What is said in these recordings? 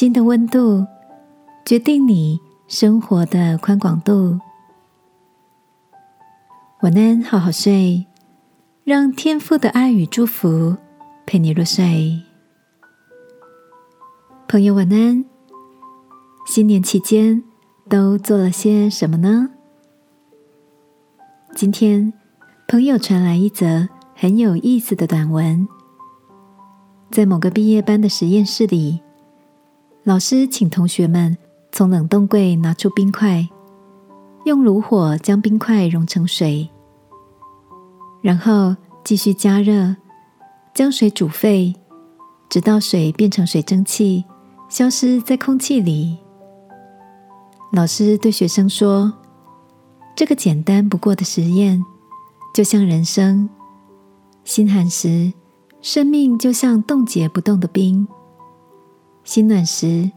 心的温度决定你生活的宽广度。晚安，好好睡，让天父的爱与祝福陪你入睡。朋友，晚安。新年期间都做了些什么呢？今天，朋友传来一则很有意思的短文。在某个毕业班的实验室里，老师请同学们从冷冻柜拿出冰块，用炉火将冰块融成水，然后继续加热，将水煮沸，直到水变成水蒸气，消失在空气里。老师对学生说：“这个简单不过的实验，就像人生，心寒时。”生命就像冻结不动的冰，心暖时，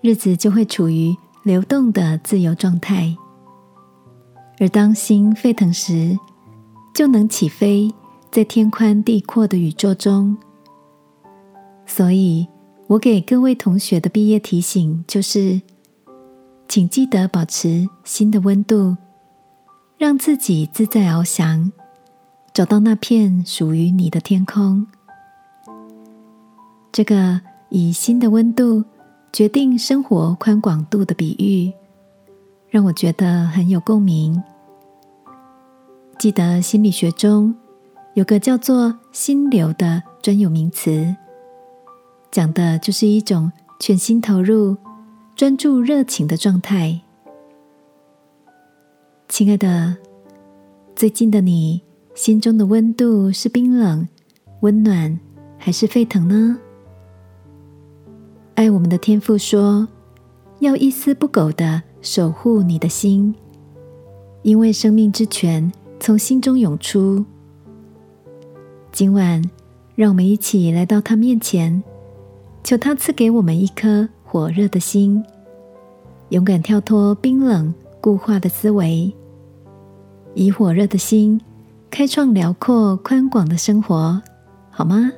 日子就会处于流动的自由状态；而当心沸腾时，就能起飞在天宽地阔的宇宙中。所以，我给各位同学的毕业提醒就是：请记得保持心的温度，让自己自在翱翔，找到那片属于你的天空。这个以心的温度决定生活宽广度的比喻，让我觉得很有共鸣。记得心理学中有个叫做“心流”的专有名词，讲的就是一种全心投入、专注、热情的状态。亲爱的，最近的你心中的温度是冰冷、温暖，还是沸腾呢？爱我们的天父说：“要一丝不苟的守护你的心，因为生命之泉从心中涌出。”今晚，让我们一起来到他面前，求他赐给我们一颗火热的心，勇敢跳脱冰冷固化的思维，以火热的心开创辽阔宽广的生活，好吗？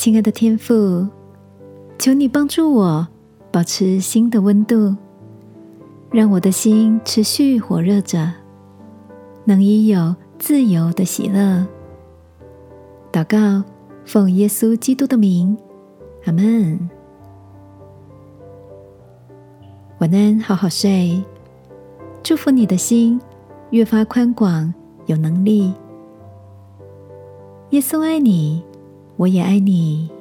亲爱的天父，求你帮助我保持心的温度，让我的心持续火热着，能以有自由的喜乐。祷告，奉耶稣基督的名，阿门。晚安，好好睡。祝福你的心越发宽广，有能力。耶稣爱你。我也爱你。